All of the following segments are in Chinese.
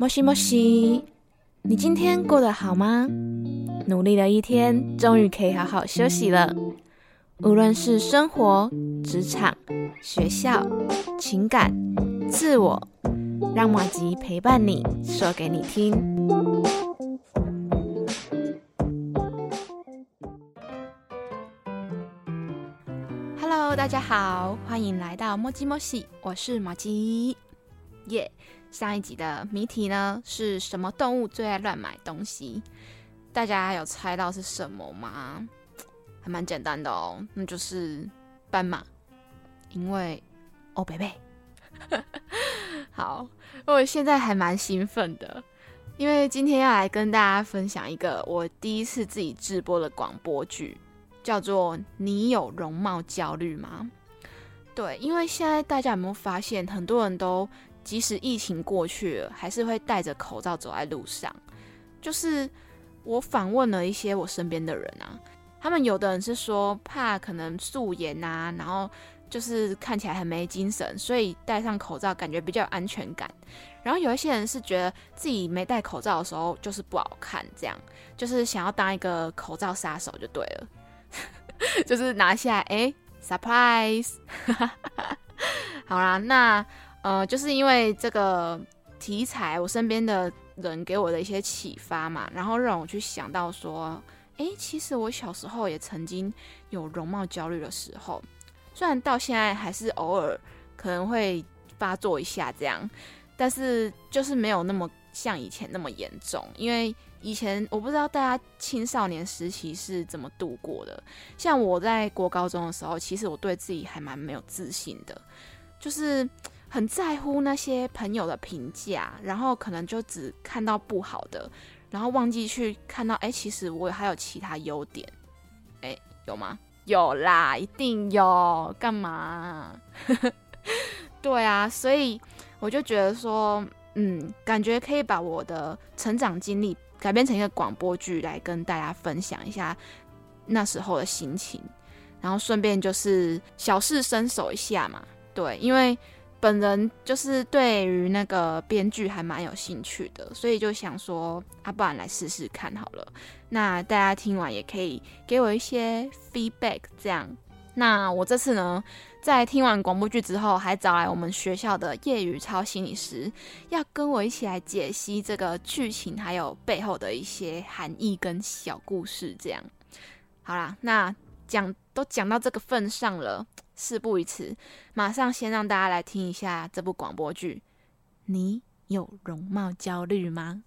莫西莫西，你今天过得好吗？努力了一天，终于可以好好休息了。无论是生活、职场、学校、情感、自我，让马吉陪伴你，说给你听。Hello，大家好，欢迎来到莫吉莫西，我是马吉。耶！上一集的谜题呢是什么动物最爱乱买东西？大家有猜到是什么吗？还蛮简单的哦，那就是斑马。因为哦，贝贝，好，我现在还蛮兴奋的，因为今天要来跟大家分享一个我第一次自己直播的广播剧，叫做《你有容貌焦虑吗》？对，因为现在大家有没有发现，很多人都即使疫情过去了，还是会戴着口罩走在路上。就是我访问了一些我身边的人啊，他们有的人是说怕可能素颜啊，然后就是看起来很没精神，所以戴上口罩感觉比较有安全感。然后有一些人是觉得自己没戴口罩的时候就是不好看，这样就是想要当一个口罩杀手就对了，就是拿下哎，surprise，好啦，那。呃，就是因为这个题材，我身边的人给我的一些启发嘛，然后让我去想到说，哎，其实我小时候也曾经有容貌焦虑的时候，虽然到现在还是偶尔可能会发作一下这样，但是就是没有那么像以前那么严重。因为以前我不知道大家青少年时期是怎么度过的，像我在国高中的时候，其实我对自己还蛮没有自信的，就是。很在乎那些朋友的评价，然后可能就只看到不好的，然后忘记去看到，哎，其实我还有其他优点，哎，有吗？有啦，一定有。干嘛？对啊，所以我就觉得说，嗯，感觉可以把我的成长经历改编成一个广播剧来跟大家分享一下那时候的心情，然后顺便就是小试身手一下嘛。对，因为。本人就是对于那个编剧还蛮有兴趣的，所以就想说，啊，不然来试试看好了。那大家听完也可以给我一些 feedback，这样。那我这次呢，在听完广播剧之后，还找来我们学校的业余超心理师，要跟我一起来解析这个剧情，还有背后的一些含义跟小故事。这样，好啦，那讲都讲到这个份上了。事不宜迟，马上先让大家来听一下这部广播剧。你有容貌焦虑吗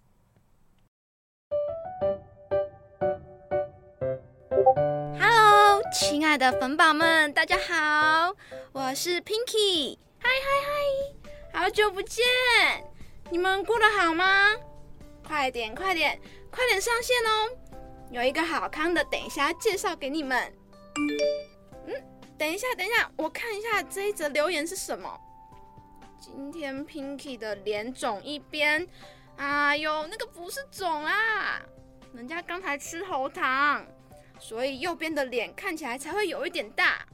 ？Hello，亲爱的粉宝们，大家好，我是 Pinky。嗨嗨嗨，好久不见，你们过得好吗？快点快点快点上线哦！有一个好康的，等一下介绍给你们。等一下，等一下，我看一下这一则留言是什么。今天 Pinky 的脸肿一边，哎呦，那个不是肿啊，人家刚才吃喉糖，所以右边的脸看起来才会有一点大。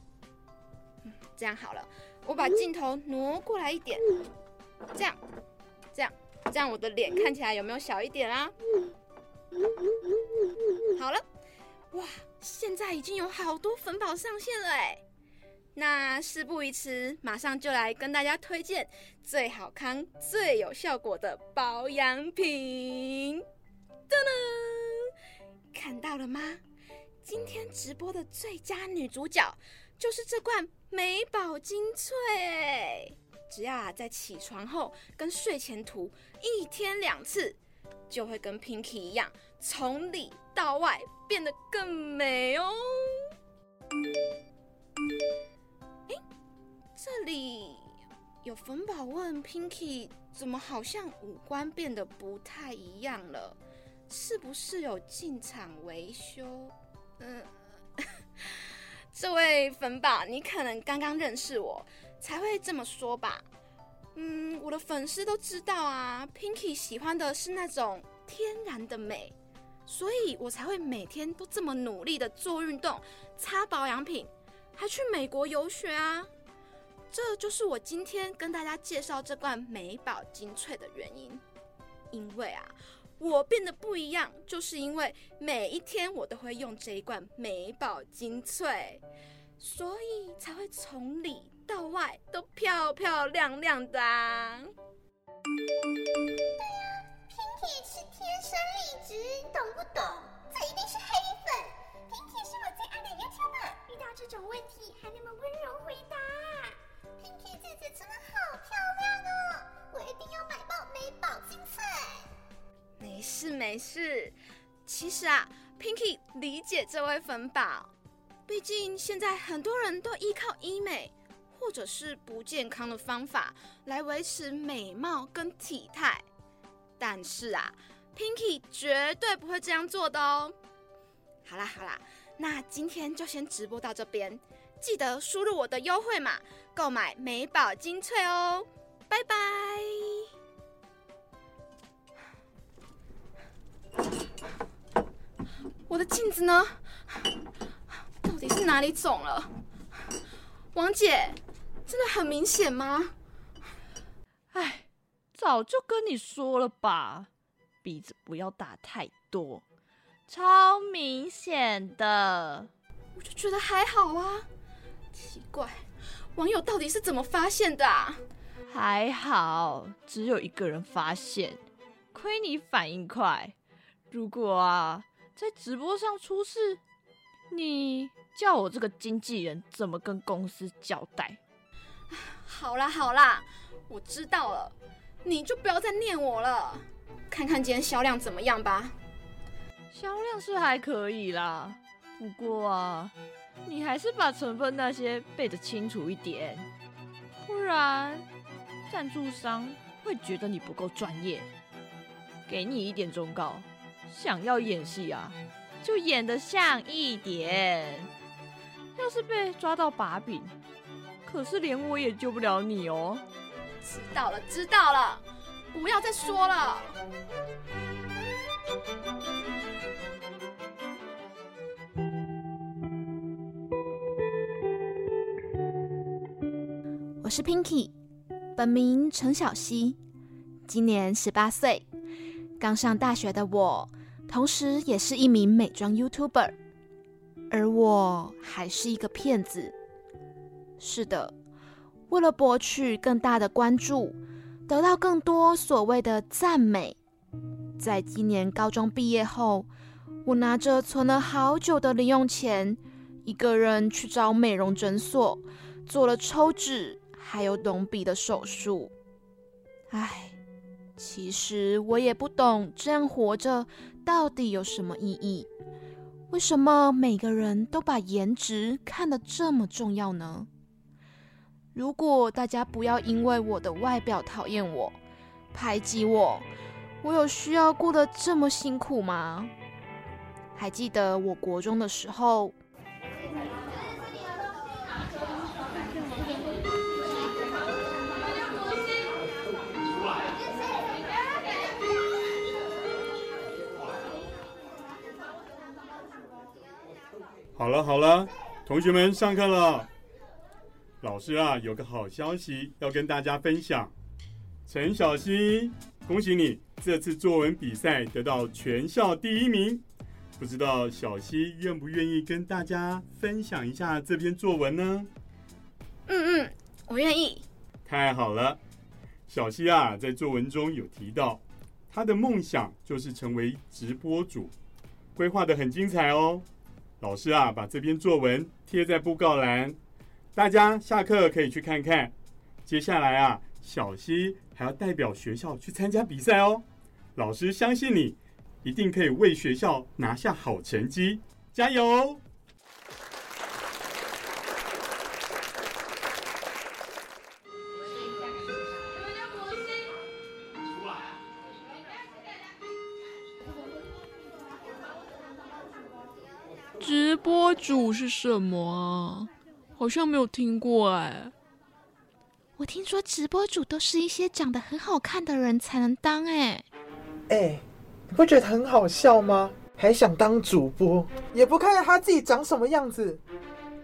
这样好了，我把镜头挪过来一点，这样，这样，这样我的脸看起来有没有小一点啊？好了，哇，现在已经有好多粉宝上线了哎。那事不宜迟，马上就来跟大家推荐最好看、最有效果的保养品。噔噔，看到了吗？今天直播的最佳女主角就是这罐美宝精粹。只要啊在起床后跟睡前涂一天两次，就会跟 Pinky 一样，从里到外变得更美哦。这里有粉宝问 Pinky，怎么好像五官变得不太一样了？是不是有进场维修？嗯，这位粉宝，你可能刚刚认识我，才会这么说吧？嗯，我的粉丝都知道啊，Pinky 喜欢的是那种天然的美，所以我才会每天都这么努力的做运动、擦保养品，还去美国游学啊。这就是我今天跟大家介绍这罐美宝精粹的原因。因为啊，我变得不一样，就是因为每一天我都会用这一罐美宝精粹，所以才会从里到外都漂漂亮亮的啊。对呀，Pinky 是天生丽质，懂不懂？这一定是黑粉。Pinky 是我最爱的 U T 嘛遇到这种问题还那么温柔回答。Pinky 姐姐真的好漂亮哦，我一定要买爆美宝精粹。没事没事，其实啊，Pinky 理解这位粉宝，毕竟现在很多人都依靠医美或者是不健康的方法来维持美貌跟体态，但是啊，Pinky 绝对不会这样做的哦。好啦好啦，那今天就先直播到这边，记得输入我的优惠码购买美宝精粹哦，拜拜。我的镜子呢？到底是哪里肿了？王姐，真的很明显吗？哎，早就跟你说了吧，鼻子不要打太多，超明显的。我就觉得还好啊。奇怪，网友到底是怎么发现的啊？还好，只有一个人发现，亏你反应快。如果啊，在直播上出事，你叫我这个经纪人怎么跟公司交代？好啦好啦，我知道了，你就不要再念我了。看看今天销量怎么样吧。销量是还可以啦，不过啊，你还是把成分那些背得清楚一点，不然赞助商会觉得你不够专业。给你一点忠告，想要演戏啊，就演得像一点。要是被抓到把柄，可是连我也救不了你哦。知道了知道了，不要再说了。是 Pinky，本名陈小希，今年十八岁，刚上大学的我，同时也是一名美妆 YouTuber，而我还是一个骗子。是的，为了博取更大的关注，得到更多所谓的赞美，在今年高中毕业后，我拿着存了好久的零用钱，一个人去找美容诊所，做了抽脂。还有隆鼻的手术，唉，其实我也不懂这样活着到底有什么意义？为什么每个人都把颜值看得这么重要呢？如果大家不要因为我的外表讨厌我、排挤我，我有需要过得这么辛苦吗？还记得我国中的时候。好了好了，同学们上课了。老师啊，有个好消息要跟大家分享。陈小希，恭喜你这次作文比赛得到全校第一名。不知道小希愿不愿意跟大家分享一下这篇作文呢？嗯嗯，我愿意。太好了，小希啊，在作文中有提到，他的梦想就是成为直播主，规划的很精彩哦。老师啊，把这篇作文贴在布告栏，大家下课可以去看看。接下来啊，小溪还要代表学校去参加比赛哦。老师相信你，一定可以为学校拿下好成绩，加油！播主是什么啊？好像没有听过哎。我听说直播主都是一些长得很好看的人才能当哎。哎，你不觉得很好笑吗？还想当主播，也不看看他自己长什么样子，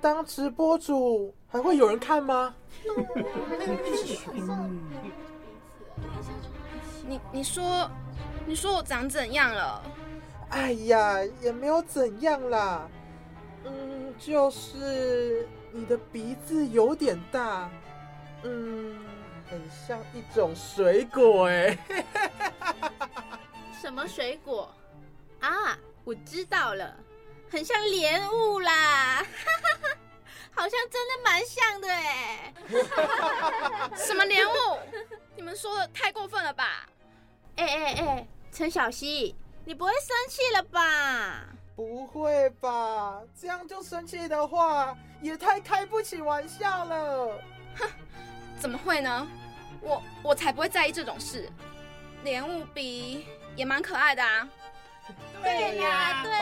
当直播主还会有人看吗？你你说你说我长怎样了？哎呀，也没有怎样啦。嗯，就是你的鼻子有点大，嗯，很像一种水果哎。什么水果？啊，我知道了，很像莲雾啦，好像真的蛮像的哎。什么莲雾？你们说的太过分了吧？哎哎哎，陈小希，你不会生气了吧？不会吧？这样就生气的话，也太开不起玩笑了。哼，怎么会呢？我我才不会在意这种事。莲雾鼻也蛮可爱的啊。对呀，对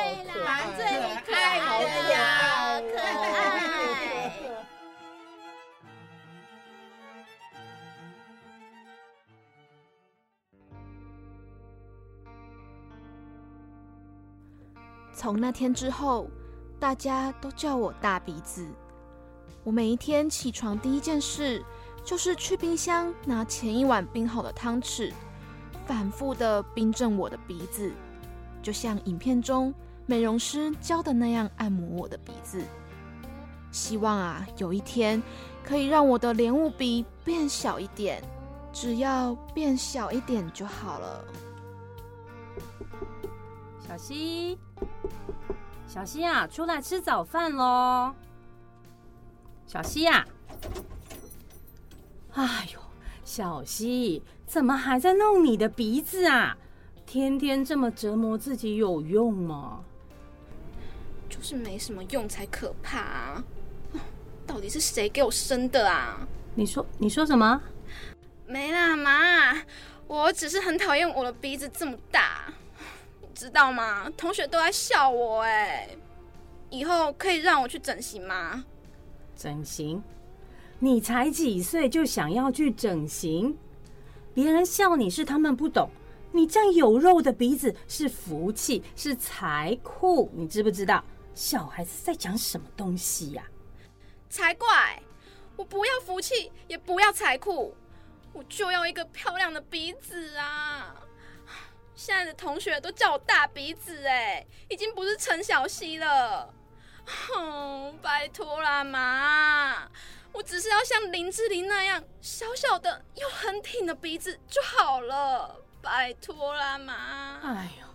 啦，最可爱的呀，可爱。从那天之后，大家都叫我大鼻子。我每一天起床第一件事，就是去冰箱拿前一晚冰好的汤匙，反复的冰镇我的鼻子，就像影片中美容师教的那样按摩我的鼻子。希望啊，有一天可以让我的莲雾鼻变小一点，只要变小一点就好了。小溪，小溪啊，出来吃早饭喽！小溪呀，哎呦，小溪，怎么还在弄你的鼻子啊？天天这么折磨自己有用吗？就是没什么用才可怕啊！到底是谁给我生的啊？你说，你说什么？没啦，妈，我只是很讨厌我的鼻子这么大。知道吗？同学都在笑我哎，以后可以让我去整形吗？整形？你才几岁就想要去整形？别人笑你是他们不懂，你这样有肉的鼻子是福气，是财库，你知不知道？小孩子在讲什么东西呀？才怪！我不要福气，也不要财库，我就要一个漂亮的鼻子啊！现在的同学都叫我大鼻子哎，已经不是陈小希了。哼，拜托啦妈，我只是要像林志玲那样小小的又很挺的鼻子就好了，拜托啦妈。哎呦，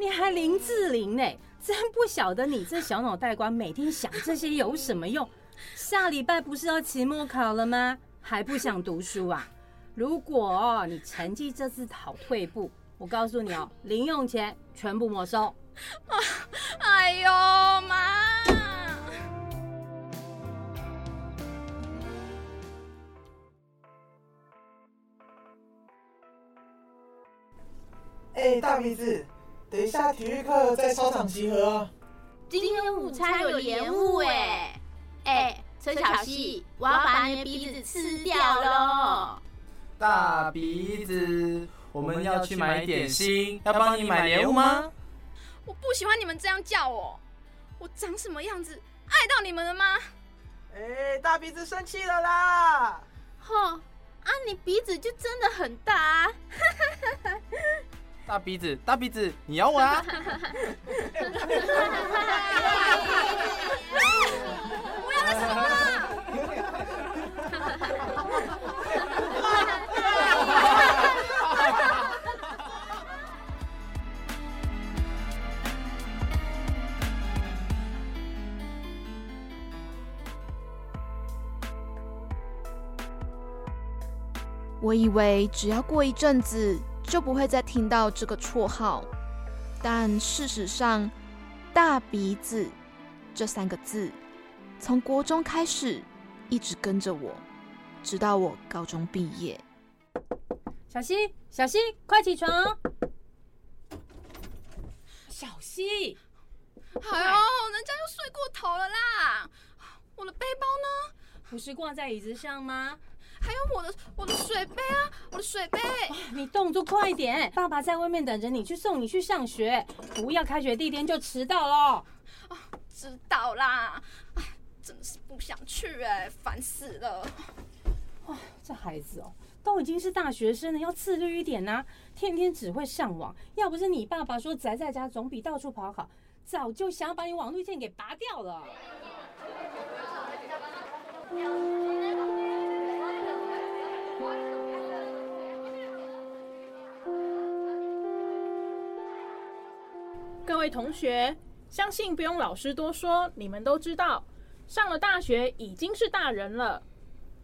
你还林志玲呢？真不晓得你这小脑袋瓜每天想这些有什么用？下礼拜不是要期末考了吗？还不想读书啊？如果你成绩这次好退步。我告诉你哦，零用钱全部没收。哎呦妈！哎，大鼻子，等一下体育课在操场集合啊！今天午餐有延误哎！哎，陈小希，我要把你的鼻子吃掉喽！大鼻子。我们要去买点心，要帮你买礼物吗？我不喜欢你们这样叫我，我长什么样子，碍到你们了吗？哎，大鼻子生气了啦！哼，啊，你鼻子就真的很大啊。大鼻子，大鼻子，你咬我啊！不要再说了。我以为只要过一阵子就不会再听到这个绰号，但事实上，“大鼻子”这三个字从国中开始一直跟着我，直到我高中毕业。小溪，小溪，快起床！小溪，哎呦，人家又睡过头了啦！我的背包呢？不是挂在椅子上吗？还有我的我的水杯啊，我的水杯！你动作快一点，爸爸在外面等着你去送你去上学，不要开学第一天就迟到了。啊，知道啦。哎，真的是不想去哎，烦死了。哇，这孩子哦，都已经是大学生了，要自律一点呐、天天只会上网，要不是你爸爸说宅在家总比到处跑好，早就想要把你网路线给拔掉了。各位同学，相信不用老师多说，你们都知道，上了大学已经是大人了。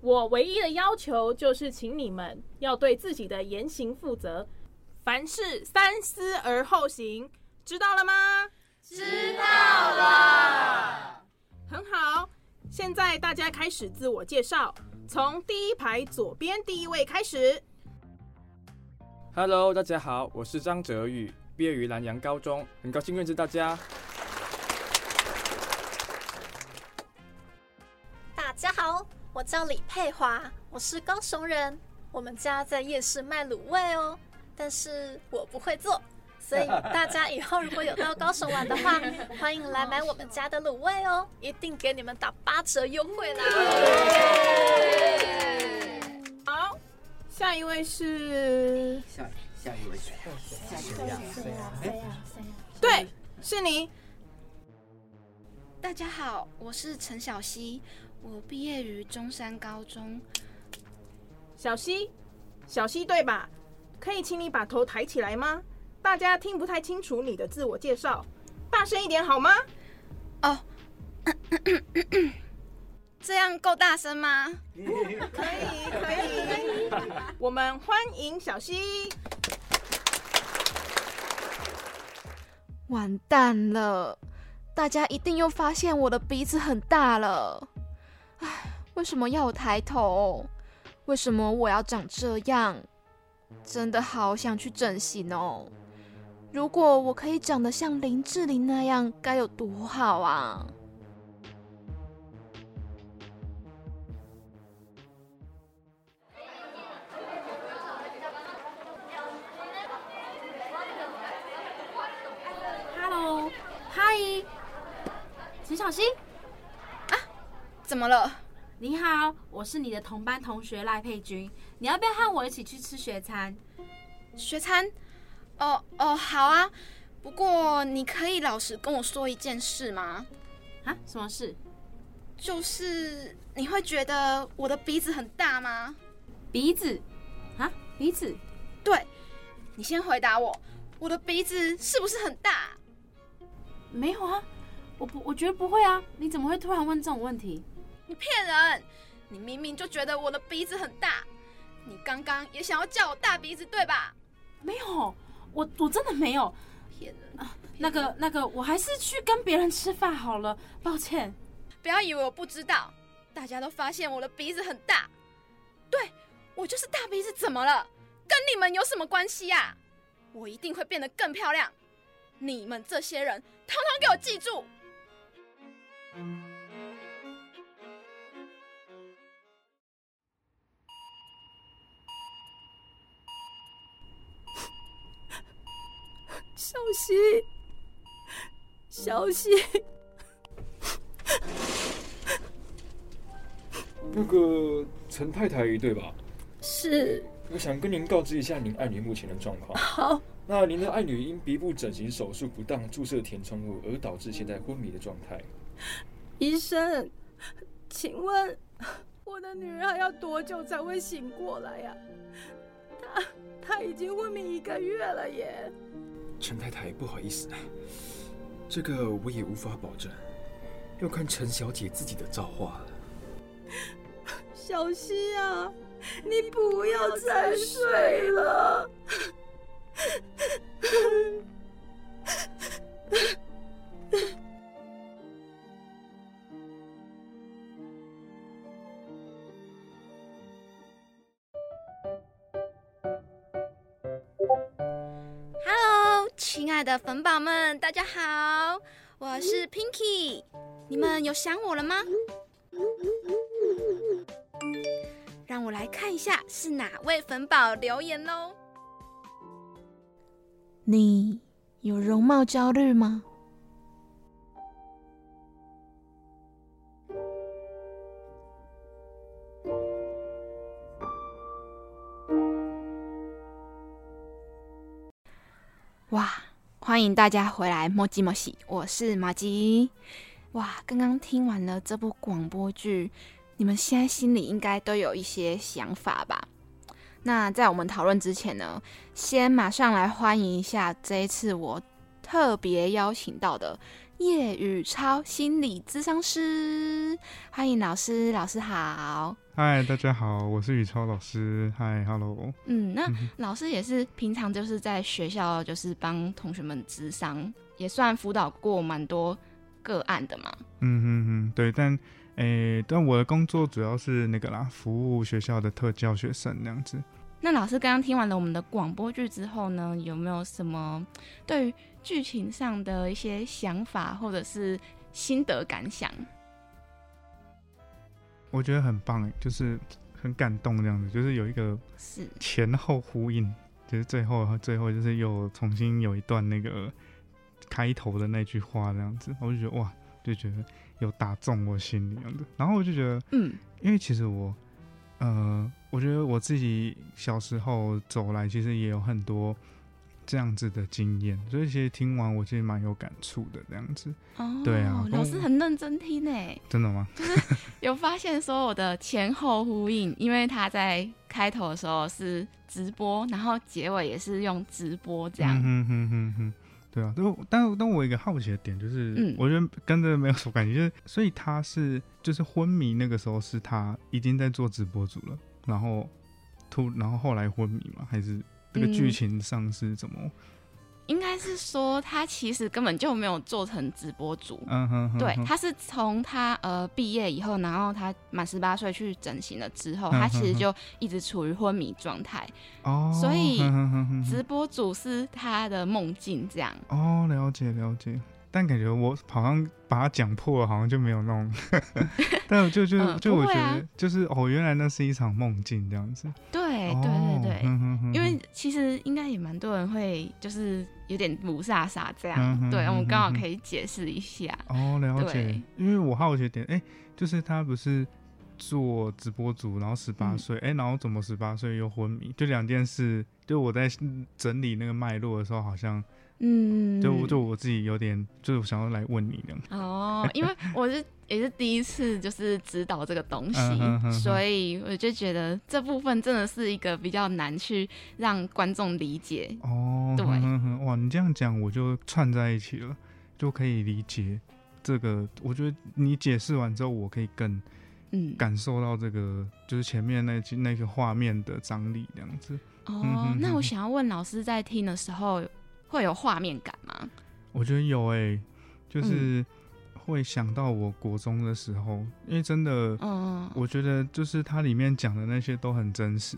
我唯一的要求就是，请你们要对自己的言行负责，凡事三思而后行，知道了吗？知道了。很好，现在大家开始自我介绍，从第一排左边第一位开始。Hello，大家好，我是张哲宇，毕业于南洋高中，很高兴认识大家。大家好，我叫李佩华，我是高雄人。我们家在夜市卖卤味哦，但是我不会做，所以大家以后如果有到高雄玩的话，欢迎来买我们家的卤味哦，一定给你们打八折优惠啦！好，下一位是，下下一位谁？下一位谁啊谁呀谁啊对，是你。大家好，我是陈小希，我毕业于中山高中。小希，小希对吧？可以请你把头抬起来吗？大家听不太清楚你的自我介绍，大声一点好吗？哦，这样够大声吗？可以，可以。我们欢迎小溪。完蛋了，大家一定又发现我的鼻子很大了。唉，为什么要我抬头？为什么我要长这样？真的好想去整形哦！如果我可以长得像林志玲那样，该有多好啊！Hello，嗨，陈小希，怎么了？你好，我是你的同班同学赖佩君，你要不要和我一起去吃学餐？学餐？哦哦，好啊。不过你可以老实跟我说一件事吗？啊，什么事？就是你会觉得我的鼻子很大吗？鼻子？啊，鼻子？对，你先回答我，我的鼻子是不是很大？没有啊，我不，我觉得不会啊。你怎么会突然问这种问题？你骗人！你明明就觉得我的鼻子很大，你刚刚也想要叫我大鼻子对吧？没有，我我真的没有。骗人啊！那个那个，我还是去跟别人吃饭好了，抱歉。不要以为我不知道，大家都发现我的鼻子很大。对，我就是大鼻子，怎么了？跟你们有什么关系呀、我一定会变得更漂亮。你们这些人，统统给我记住！小溪，小溪，那个陈太太对吧？是。我想跟您告知一下您爱女目前的状况。好。那您的爱女因鼻部整形手术不当注射填充物，而导致现在昏迷的状态。医生，请问我的女儿还要多久才会醒过来呀、她她已经昏迷一个月了耶。陈太太，不好意思，这个我也无法保证，要看陈小姐自己的造化了。小溪啊，你不要再睡了。亲爱的粉宝们，大家好，我是 Pinky，你们有想我了吗？让我来看一下是哪位粉宝留言喽。你有容貌焦虑吗？欢迎大家回来莫吉莫西，我是马吉。哇，刚刚听完了这部广播剧，你们现在心里应该都有一些想法吧？那在我们讨论之前呢，先马上来欢迎一下这一次我特别邀请到的叶宇超心理咨商师，欢迎老师，老师好。嗨，大家好，我是宇超老师。嗨，Hello。嗯，那老师也是平常就是在学校就是帮同学们咨商，也算辅导过蛮多个案的嘛。嗯哼哼，对，但诶，但我的工作主要是那个啦，服务学校的特教学生那样子。那老师刚刚听完了我们的广播剧之后呢，有没有什么对于剧情上的一些想法或者是心得感想？我觉得很棒哎，就是很感动这样子，就是有一个是前后呼应，就是最后最后就是又重新有一段那个开头的那句话这样子，我就觉得哇，就觉得有打中我心里样子。然后我就觉得，嗯，因为其实我，呃，我觉得我自己小时候走来，其实也有很多。这样子的经验，所以其实听完我其实蛮有感触的，这样子。哦，对啊，老师很认真听诶。真的吗？就是 有发现说我的前后呼应，因为他在开头的时候是直播，然后结尾也是用直播这样。嗯哼哼哼，对啊。但但但我一个好奇的点就是，我觉得跟着没有什么感觉，就是所以他是就是昏迷那个时候是他已经在做直播主了，然后突然后后来昏迷吗？还是？这个剧情上是怎么？应该是说他其实根本就没有做成直播主，嗯哼，对，他是从他呃毕业以后，然后他满十八岁去整形了之后，他其实就一直处于昏迷状态，哦，所以直播主是他的梦境这样。哦，了解了解。但感觉我好像把它讲破了，好像就没有那种。但就就就我觉得，就是哦，原来那是一场梦境这样子。对对对对，因为其实应该也蛮多人会就是有点不傻傻这样。对，我们刚好可以解释一下。哦，了解。因为我好奇点，哎，就是他不是做直播主，然后十八岁，哎，然后怎么十八岁又昏迷？就两件事。就我在整理那个脉络的时候，好像。嗯，就就我自己有点，就是想要来问你这样。哦，因为我是 也是第一次就是指导这个东西，所以我就觉得这部分真的是一个比较难去让观众理解。哦，对，哇，你这样讲我就串在一起了，就可以理解这个。我觉得你解释完之后，我可以更嗯感受到这个，就是前面那那个画面的张力这样子。哦，那我想要问老师，在听的时候。会有画面感吗？我觉得有诶，就是会想到我国中的时候，因为真的，嗯，我觉得就是它里面讲的那些都很真实，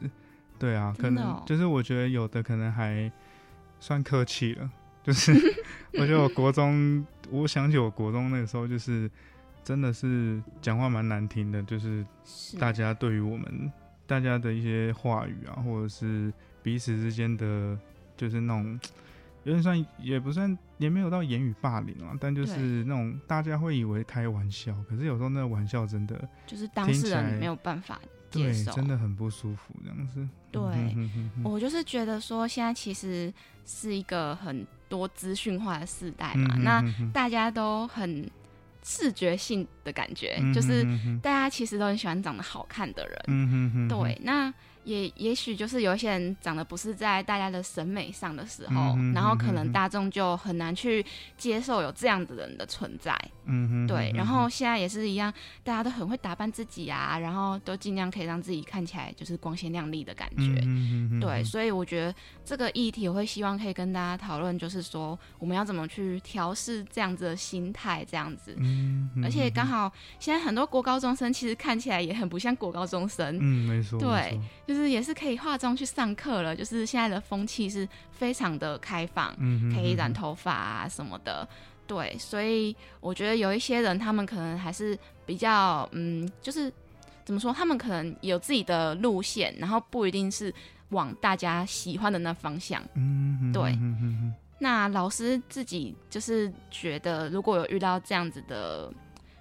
对啊，可能就是我觉得有的可能还算客气了，就是 我觉得我国中，我想起我国中那个时候，就是真的是讲话蛮难听的，就是大家对于我们大家的一些话语啊，或者是彼此之间的，就是那种。有点算，也不算，也没有到言语霸凌啊，但就是那种大家会以为开玩笑，可是有时候那个玩笑真的就是当事人没有办法接受，真的很不舒服这样子。对，我就是觉得说，现在其实是一个很多资讯化的时代嘛，那大家都很视觉性的感觉，就是大家其实都很喜欢长得好看的人。嗯哼，对，那。也也许就是有一些人长得不是在大家的审美上的时候，然后可能大众就很难去接受有这样的人的存在。嗯哼，对。然后现在也是一样，大家都很会打扮自己啊，然后都尽量可以让自己看起来就是光鲜亮丽的感觉。嗯对，所以我觉得这个议题我会希望可以跟大家讨论，就是说我们要怎么去调试这样子的心态，这样子。嗯。而且刚好现在很多国高中生其实看起来也很不像国高中生。嗯，没错。对，就是。是也是可以化妆去上课了，就是现在的风气是非常的开放，可以染头发啊什么的，对，所以我觉得有一些人他们可能还是比较嗯，就是怎么说，他们可能有自己的路线，然后不一定是往大家喜欢的那方向，嗯，对。那老师自己就是觉得，如果有遇到这样子的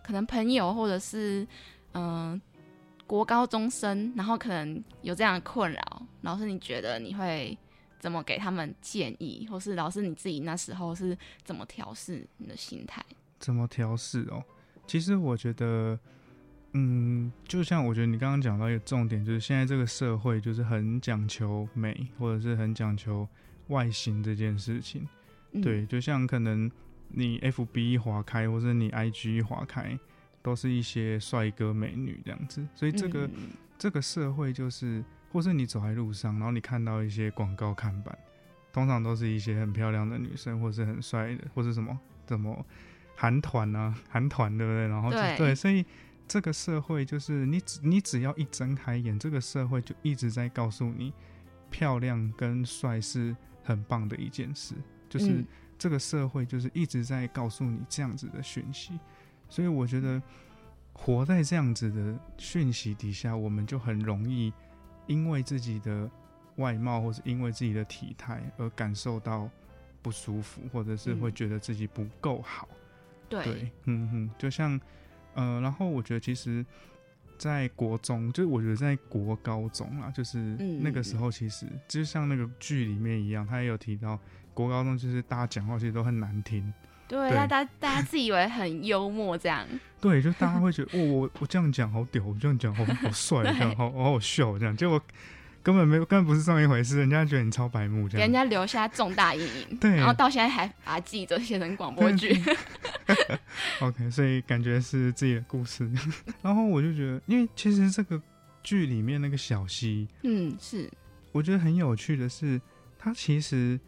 可能朋友或者是嗯。国高中生，然后可能有这样的困扰，老师，你觉得你会怎么给他们建议，或是老师你自己那时候是怎么调试你的心态？怎么调试哦？其实我觉得，嗯，就像我觉得你刚刚讲到一个重点，就是现在这个社会就是很讲求美，或者是很讲求外形这件事情。对，就像可能你 F B 一划开，或者你 I G 一划开，都是一些帅哥美女这样子。所以这个这个社会就是，或是你走在路上，然后你看到一些广告看板，通常都是一些很漂亮的女生，或是很帅的，或是什么什么韩团啊，韩团对不对？然后对，所以这个社会就是你只你只要一睁开眼，这个社会就一直在告诉你，漂亮跟帅是很棒的一件事。就是这个社会就是一直在告诉你这样子的讯息，所以我觉得活在这样子的讯息底下，我们就很容易因为自己的外貌或者因为自己的体态而感受到不舒服，或者是会觉得自己不够好。对，嗯嗯，就像呃，然后我觉得其实，在国中，就是我觉得在国高中啊，就是那个时候，其实就像那个剧里面一样，他也有提到。国高中就是大家讲话其实都很难听，对，大家大家自以为很幽默这样，对，就大家会觉得哦，我我这样讲好屌，我这样讲好好帅，这样好好好笑，这样结果根本没有，根本不是这么一回事，人家觉得你超白目，这样给人家留下重大阴影，对，然后到现在还把它记着写成广播剧。OK，所以感觉是自己的故事，然后我就觉得，因为其实这个剧里面那个小溪，嗯，是。我觉得很有趣的是，他其实。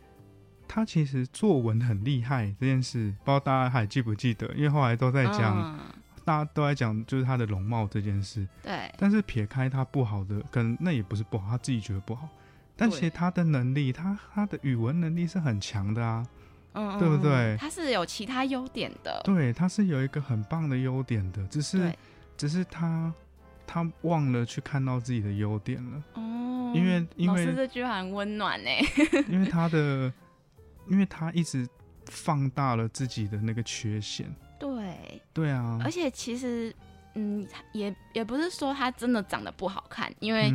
他其实作文很厉害这件事，不知道大家还记不记得？因为后来都在讲，大家都在讲，就是他的容貌这件事。对。但是撇开他不好的，可能那也不是不好，他自己觉得不好。但其实他的能力，他他的语文能力是很强的啊，嗯，对不对？他是有其他优点的。对，他是有一个很棒的优点的，只是只是他他忘了去看到自己的优点了。哦。因为因为这句话很温暖呢。因为他的。因为他一直放大了自己的那个缺陷，对，对啊，而且其实，嗯，也也不是说他真的长得不好看，因为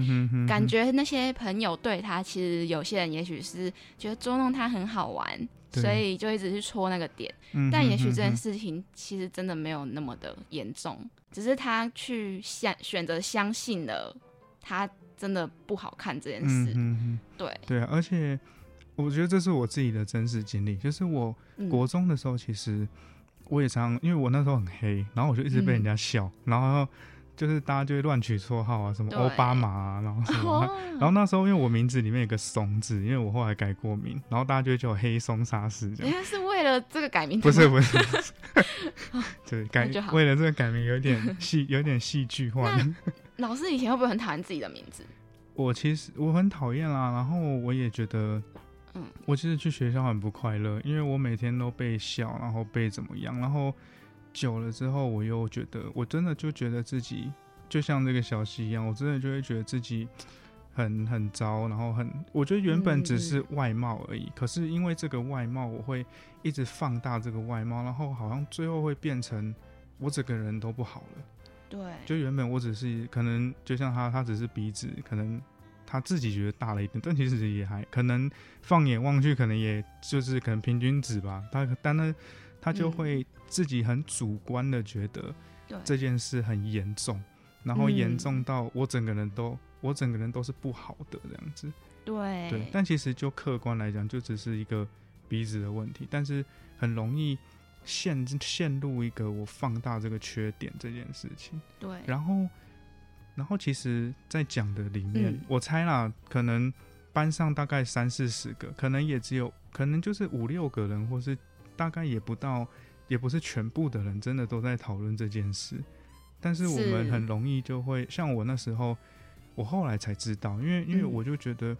感觉那些朋友对他，其实有些人也许是觉得捉弄他很好玩，所以就一直去戳那个点，但也许这件事情其实真的没有那么的严重，只是他去相选择相信了他真的不好看这件事，对，对啊，而且。我觉得这是我自己的真实经历，就是我国中的时候，其实我也常因为我那时候很黑，然后我就一直被人家笑，然后就是大家就会乱取绰号啊，什么奥巴马啊，然后什么，然后那时候因为我名字里面有个松字，因为我后来改过名，然后大家就会叫我黑松沙士。应该是为了这个改名？不是不是，对改为了这个改名有点 戏，有点戏剧化。老师以前会不会很讨厌自己的名字？我其实我很讨厌啦，然后我也觉得。嗯，我其实去学校很不快乐，因为我每天都被笑，然后被怎么样，然后久了之后，我又觉得，我真的就觉得自己就像这个小溪一样，我真的就会觉得自己很很糟，然后很，我觉得原本只是外貌而已，可是因为这个外貌，我会一直放大这个外貌，然后好像最后会变成我整个人都不好了。对，就原本我只是可能就像他，他只是鼻子可能。他自己觉得大了一点，但其实也还可能放眼望去，可能也就是可能平均值吧。他但呢，他就会自己很主观的觉得这件事很严重，然后严重到我整个人都我整个人都是不好的这样子。对对，但其实就客观来讲，就只是一个鼻子的问题，但是很容易陷陷入一个我放大这个缺点这件事情。对，然后。然后其实，在讲的里面，我猜啦，可能班上大概三四十个，可能也只有，可能就是五六个人，或是大概也不到，也不是全部的人真的都在讨论这件事。但是我们很容易就会，像我那时候，我后来才知道，因为因为我就觉得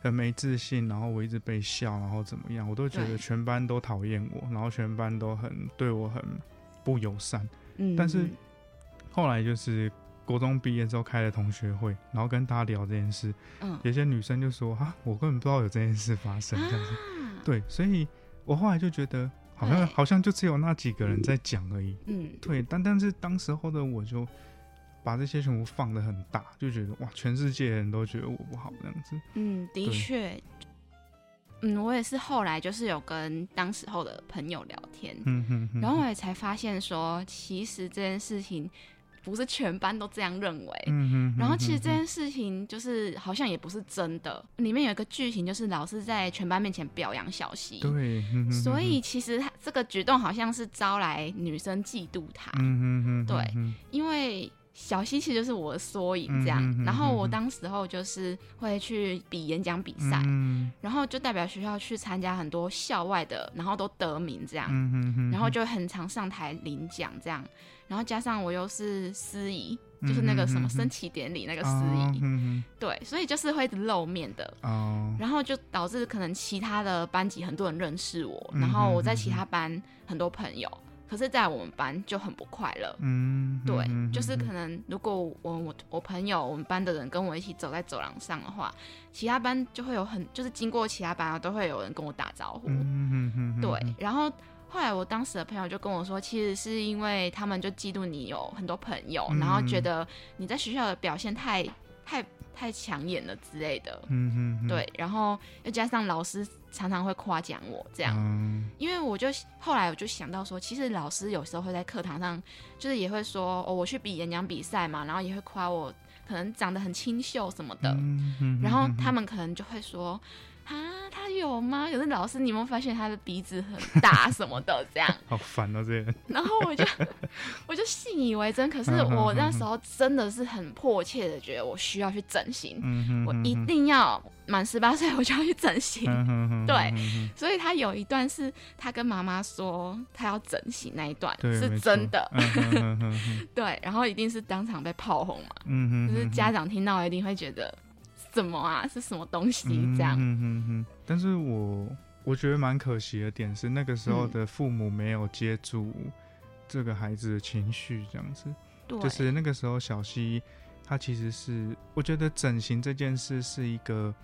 很没自信，然后我一直被笑，然后怎么样，我都觉得全班都讨厌我，然后全班都很对我很不友善。嗯，但是后来就是。国中毕业之后开了同学会，然后跟大家聊这件事，嗯，有些女生就说：“啊，我根本不知道有这件事发生。”这样子，对，所以我后来就觉得，好像好像就只有那几个人在讲而已，嗯，对。但但是当时候的我就把这些全部放的很大，就觉得哇，全世界人都觉得我不好这样子。嗯，的确，嗯，我也是后来就是有跟当时候的朋友聊天，嗯哼哼然后我也才发现说，其实这件事情不是全班都这样认为。然后其实这件事情就是好像也不是真的，里面有一个剧情就是老师在全班面前表扬小溪，对，所以其实他这个举动好像是招来女生嫉妒他。对因为小溪其实就是我的缩影这样，然后我当时候就是会去比演讲比赛，嗯。然后就代表学校去参加很多校外的，然后都得名这样，然后就很常上台领奖这样，然后加上我又是司仪，就是那个什么升旗典礼那个司仪，嗯对，所以就是会露面的。哦，然后就导致可能其他的班级很多人认识我，嗯然后我在其他班很多朋友，可是在我们班就很不快乐。嗯，对嗯，就是可能如果我我我朋友我们班的人跟我一起走在走廊上的话，其他班就会有很就是经过其他班啊，都会有人跟我打招呼。嗯对，然后后来我当时的朋友就跟我说，其实是因为他们就嫉妒你有很多朋友，嗯然后觉得你在学校的表现太太太抢眼了之类的。嗯哼哼，对，然后又加上老师常常会夸奖我这样，嗯因为我就后来我就想到说，其实老师有时候会在课堂上，就是也会说哦，我去比演讲比赛嘛，然后也会夸我可能长得很清秀什么的，嗯哼然后他们可能就会说。啊，他有吗？可是老师，你有没有发现他的鼻子很大什么的这样？好烦哦，这些人。然后我就 我就信以为真，可是我那时候真的是很迫切的觉得我需要去整形，我一定要满十八岁 我就要去整形。对所以他有一段是他跟妈妈说他要整形那一段是真的，对，然后一定是当场被炮轰嘛，嗯哼就是家长听到一定会觉得什么啊，是什么东西这样。嗯哼哼，但是我我觉得蛮可惜的点是，那个时候嗯的父母没有接住这个孩子的情绪，这样子。对就是那个时候小西，他其实是我觉得整形这件事是一个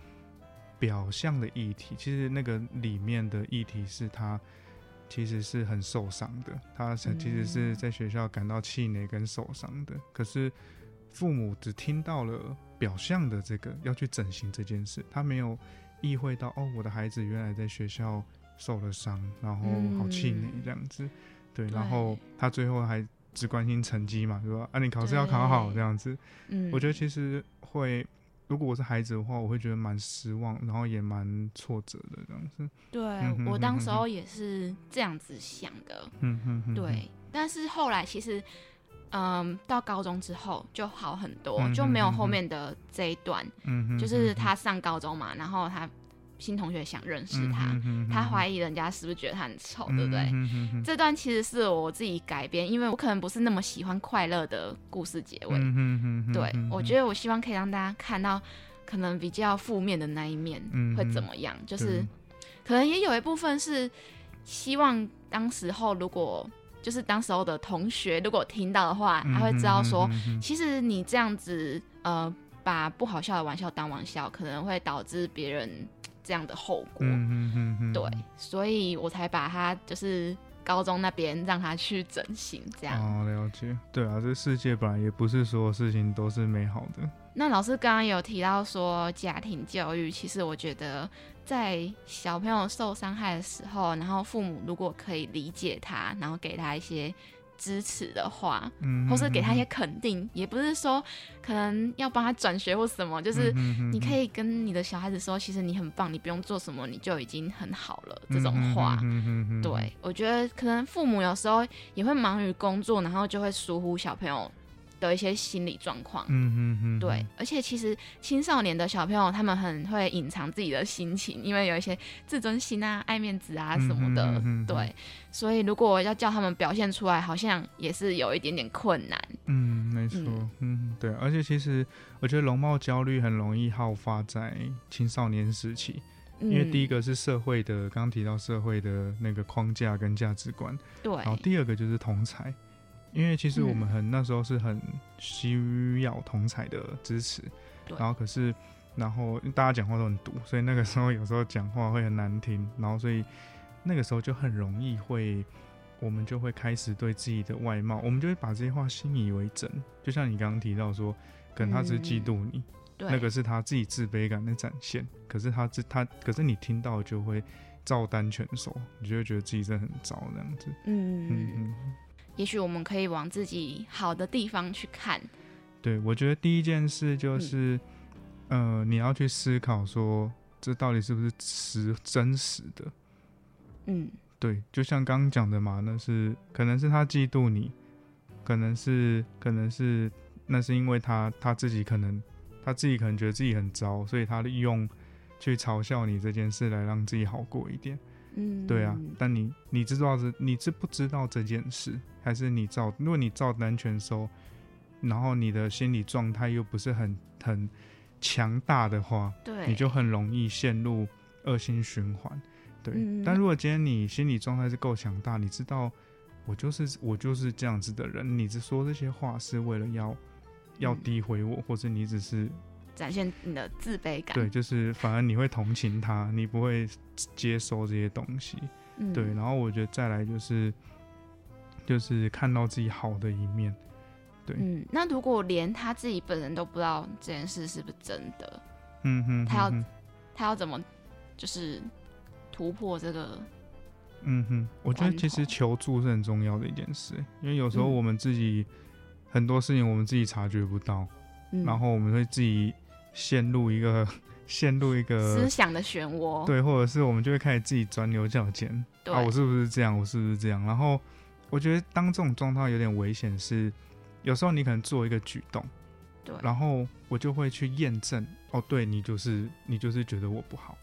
表象的议题，其实那个里面的议题是他。其实是很受伤的，他其实是在学校感到气馁跟受伤的。可是父母只听到了表象的这个要去整形这件事，他没有意会到哦，我的孩子原来在学校受了伤，然后好气馁这样子。对，然后他最后还只关心成绩嘛，对吧？啊，你考试要考好这样子。嗯我觉得其实会，如果我是孩子的话，我会觉得蛮失望，然后也蛮挫折的这样子。对我当时候也是这样子想的，嗯哼哼对，但是后来其实，嗯，到高中之后就好很多，嗯就没有后面的这一段，就是他上高中嘛，然后他新同学想认识他，他怀疑人家是不是觉得他很丑，对不对？这段其实是我自己改编，因为我可能不是那么喜欢快乐的故事结尾，嗯对我觉得我希望可以让大家看到可能比较负面的那一面嗯会怎么样，就是可能也有一部分是希望当时候如果就是当时候的同学如果听到的话，他会知道说其实你这样子呃把不好笑的玩笑当玩笑，可能会导致别人这样的后果。嗯哼哼哼对，所以我才把他就是高中那边让他去整形这样。哦，了解。对啊，这世界本来也不是所有事情都是美好的。那老师刚刚有提到说家庭教育，其实我觉得在小朋友受伤害的时候，然后父母如果可以理解他，然后给他一些支持的话，嗯或是给他一些肯定，也不是说可能要帮他转学或什么，就是你可以跟你的小孩子说，其实你很棒，你不用做什么，你就已经很好了这种话。嗯哼哼哼对，我觉得可能父母有时候也会忙于工作，然后就会疏忽小朋友的一些心理状况。嗯嗯嗯，对，而且其实青少年的小朋友他们很会隐藏自己的心情，因为有一些自尊心啊、爱面子啊什么的，嗯哼哼哼对，所以如果要叫他们表现出来，好像也是有一点点困难。嗯，没错，嗯。对，而且其实我觉得容貌焦虑很容易好发在青少年时期，因为嗯第一个是社会的，刚刚提到社会的那个框架跟价值观，对。然后第二个就是同才，因为其实我们很、那时候是很需要同彩的支持，然后可是然后大家讲话都很毒，所以那个时候有时候讲话会很难听，然后所以那个时候就很容易会。我们就会开始对自己的外貌，我们就会把这些话信以为真。就像你刚刚提到说，可能他只是嫉妒你，对那个是他自己自卑感的展现。可是他自他，可是你听到就会照单全收，你就会觉得自己真的很糟这样子。嗯嗯嗯，也许我们可以往自己好的地方去看。对，我觉得第一件事就是，呃，你要去思考说，这到底是不是实真实的？嗯，对，就像刚刚讲的嘛，那是可能是他嫉妒你，可能是可能是那是因为他他自己可能他自己可能觉得自己很糟，所以他利用去嘲笑你这件事来让自己好过一点。嗯，对啊，但你你知道这你知不知道这件事，还是你照如果你照单全收，然后你的心理状态又不是很很强大的话，对。你就很容易陷入恶性循环。对，嗯。但如果今天你心理状态是够强大，你知道我就是我就是这样子的人，你只说这些话是为了要要嗯。诋毁我，或者你只是展现你的自卑感。对，就是反而你会同情他，你不会接收这些东西。嗯对，然后我觉得再来就是就是看到自己好的一面。对，嗯，那如果连他自己本人都不知道这件事是不是真的，嗯哼，他要他要怎么就是突破这个？嗯哼，我觉得其实求助是很重要的一件事，因为有时候嗯我们自己、很多事情我们自己察觉不到，嗯然后我们会自己陷入一个 陷入一个思想的漩涡。对，或者是我们就会开始自己钻牛角尖，对。啊，我是不是这样？我是不是这样？然后我觉得当这种状态有点危险是，有时候你可能做一个举动，对，然后我就会去验证，哦，对你就是你就是觉得我不好，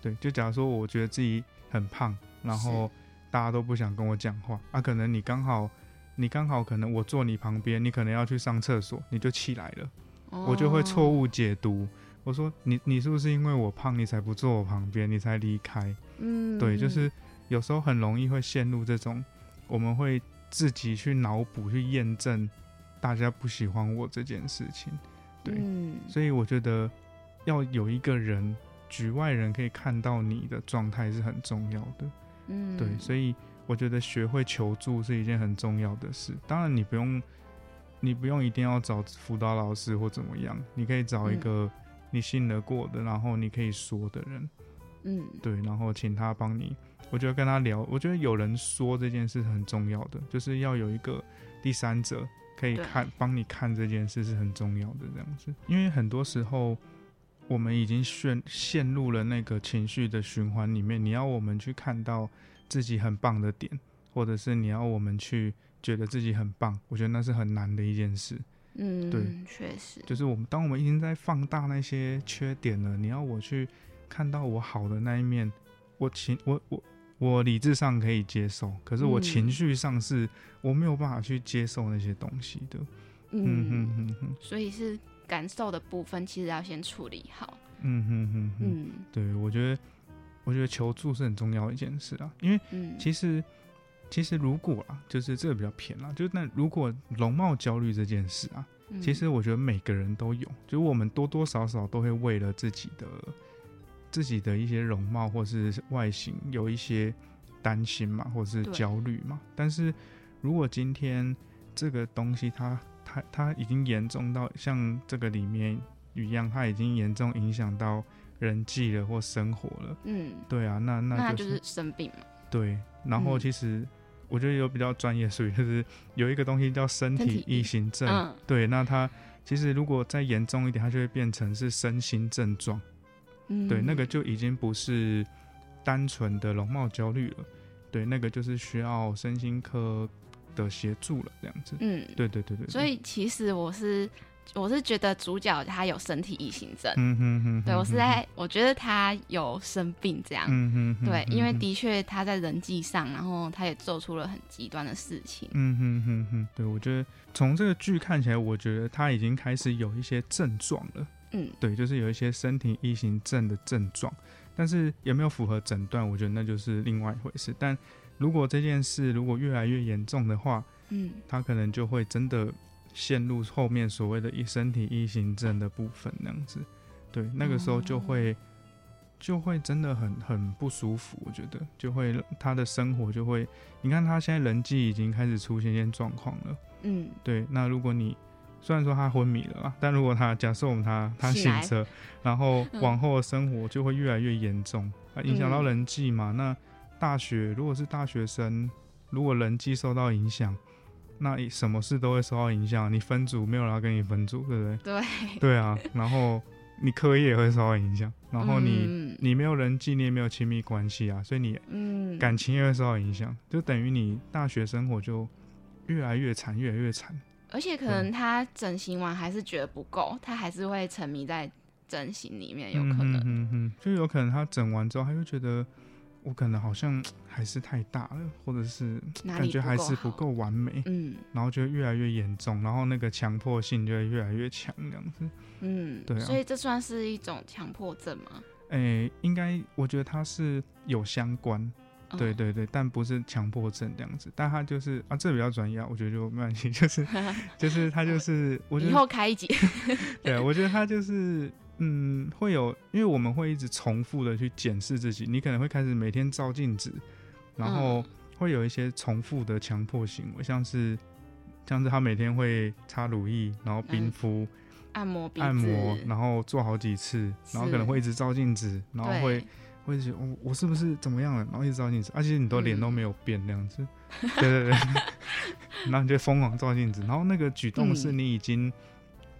对，就假如说我觉得自己很胖，然后大家都不想跟我讲话，啊，可能你刚好你刚好可能我坐你旁边，你可能要去上厕所，你就起来了，我就会错误解读。我说你你是不是因为我胖，你才不坐我旁边，你才离开？嗯对，就是有时候很容易会陷入这种，我们会自己去脑补、去验证大家不喜欢我这件事情。对，嗯所以我觉得要有一个人，局外人可以看到你的状态是很重要的。嗯对，所以我觉得学会求助是一件很重要的事。当然，你不用，你不用一定要找辅导老师或怎么样，你可以找一嗯个你信得过的，然后你可以说的人。嗯，对，然后请他帮你。我觉得跟他聊，我觉得有人说这件事很重要的，就是要有一个第三者可以看帮你看这件事是很重要的这样子。因为很多时候我们已经陷陷入了那个情绪的循环里面，你要我们去看到自己很棒的点，或者是你要我们去觉得自己很棒，我觉得那是很难的一件事。嗯，对，确实，就是我们当我们已经在放大那些缺点了，你要我去看到我好的那一面，我情我我我理智上可以接受，可是我嗯情绪上是我没有办法去接受那些东西的。嗯哼哼哼，所以是感受的部分，其实要先处理好。嗯哼哼哼，嗯对，我觉得我觉得求助是很重要一件事啊，因为嗯其实。其实如果啊，就是这个比较偏啦，就是那如果容貌焦虑这件事啊，嗯其实我觉得每个人都有，就是我们多多少少都会为了自己的自己的一些容貌或是外形有一些担心嘛，或是焦虑嘛。但是如果今天这个东西它它它已经严重到像这个里面一样，它已经严重影响到人际了或生活了，嗯，对啊，那那就那就是生病嘛。对，然后嗯其实我觉得有比较专业术语，就是有一个东西叫身体异形症。嗯对，那它其实如果再严重一点，它就会变成是身心症状。嗯，对，那个就已经不是单纯的容貌焦虑了。对，那个就是需要身心科的协助了，这样子。嗯对对对对。对所以其实我是我是觉得主角他有身体异形症，嗯哼哼对我是在我觉得他有生病这样，嗯哼哼对，因为的确他在人际上，然后他也做出了很极端的事情，嗯哼哼哼，对，我觉得从这个剧看起来，我觉得他已经开始有一些症状了。嗯，对，就是有一些身体异形症的症状，但是有没有符合诊断，我觉得那就是另外一回事。但如果这件事如果越来越严重的话，嗯，他可能就会真的陷入后面所谓的一身体异形症的部分那样子。对，那个时候就哦会、就会真的很很不舒服，我觉得就会他的生活就会，你看他现在人际已经开始出现一些状况了。嗯，对，那如果你虽然说他昏迷了，但如果他假设我们他他醒着，然后往后的生活就会越来越严重，啊，影响到人际嘛。那大学如果是大学生，如果人际受到影响，那什么事都会受到影响。你分组没有人要跟你分组，对不对？对。对啊，然后你课业也会受到影响，然后你你没有人际，你也没有亲密关系啊，所以你感情也会受到影响，就等于你大学生活就越来越惨，越来越惨。而且可能他整形完还是觉得不够，他还是会沉迷在整形里面，有可能，嗯嗯，就有可能他整完之后，他就觉得我可能好像 还是太大了，或者是感觉还是不够完美，嗯，然后就越来越严重，然后那个强迫性就会越来越强，这样子，嗯，对啊，所以这算是一种强迫症吗？诶，应该我觉得它是有相关。对对对，但不是强迫症这样子，但他就是啊，这比较专业，我觉得就没关系，就是 就是他就是我以后开一集，对，我觉得他就是嗯，会有，因为我们会一直重复的去检视自己，你可能会开始每天照镜子，然后会有一些重复的强迫行为，像是像是他每天会擦乳液，然后冰敷、按摩、按摩，然后做好几次，然后可能会一直照镜子，然后会。会觉得我我是不是怎么样了？然后一直照镜子，而且你都脸都没有变那样子，对对对，然后你就疯狂照镜子，然后那个举动是你已经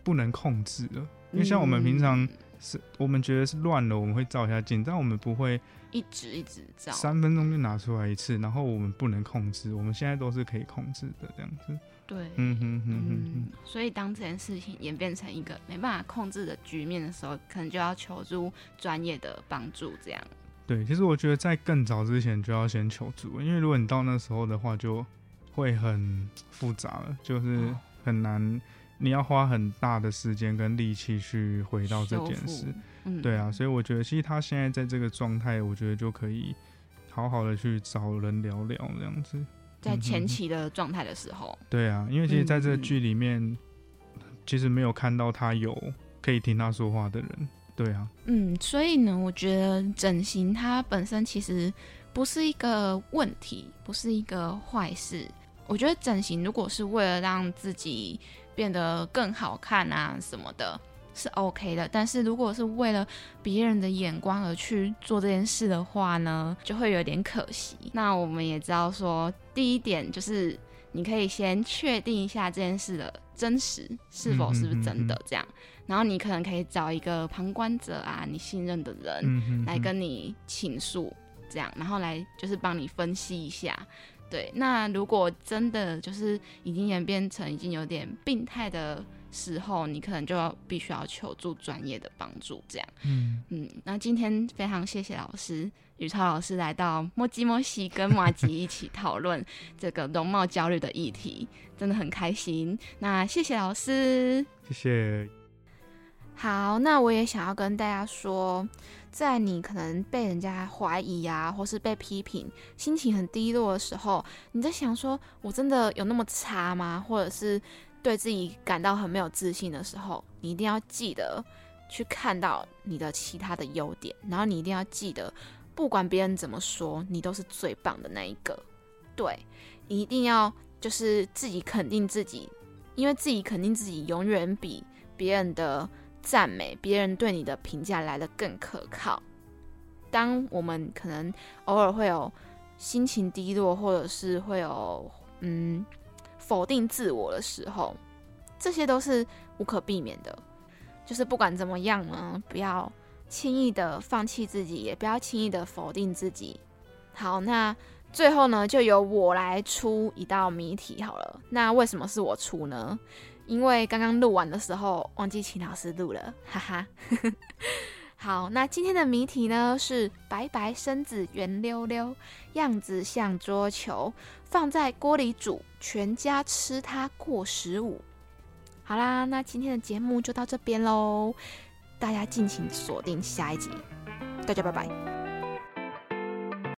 不能控制了，因为像我们平常是我们觉得是乱了，我们会照一下镜，但我们不会一直一直照，三分钟就拿出来一次，然后我们不能控制，我们现在都是可以控制的这样子，对，嗯哼哼哼，所以当这件事情演变成一个没办法控制的局面的时候，可能就要求助专业的帮助，这样。对，其实我觉得在更早之前就要先求助，因为如果你到那时候的话，就会很复杂了，就是很难，你要花很大的时间跟力气去回到这件事。嗯，对啊，所以我觉得其实他现在在这个状态，我觉得就可以好好的去找人聊聊这样子。在前期的状态的时候。对啊，因为其实在这个剧里面，其实没有看到他有可以听他说话的人。对啊，嗯，所以呢，我觉得整形它本身其实不是一个问题，不是一个坏事。我觉得整形如果是为了让自己变得更好看啊什么的，是 OK 的。但是如果是为了别人的眼光而去做这件事的话呢，就会有点可惜。那我们也知道说，第一点就是你可以先确定一下这件事的真实是否是不是真的，这样。然后你可能可以找一个旁观者啊，你信任的人来跟你倾诉，这样，然后来就是帮你分析一下。对，那如果真的就是已经演变成已经有点病态的时候，你可能就要必须要求助专业的帮助，这样。嗯嗯。那今天非常谢谢老师宇超老师来到莫吉莫西跟马吉一起讨论 这个容貌焦虑的议题，真的很开心。那谢谢老师，谢谢。好，那我也想要跟大家说，在你可能被人家怀疑啊，或是被批评，心情很低落的时候，你在想说，我真的有那么差吗？或者是对自己感到很没有自信的时候，你一定要记得去看到你的其他的优点，然后你一定要记得，不管别人怎么说，你都是最棒的那一个。对，一定要就是自己肯定自己，因为自己肯定自己永远比别人的。赞美别人对你的评价来的更可靠。当我们可能偶尔会有心情低落，或者是会有嗯否定自我的时候，这些都是无可避免的。就是不管怎么样呢，不要轻易的放弃自己，也不要轻易的否定自己。好，那最后呢，就由我来出一道谜题好了。那为什么是我出呢？因为刚刚录完的时候忘记请老师录了，哈哈。好，那今天的谜题呢是白白身子圆溜溜，样子像桌球，放在锅里煮，全家吃它过十五。好啦，那今天的节目就到这边喽，大家敬请锁定下一集，大家拜拜。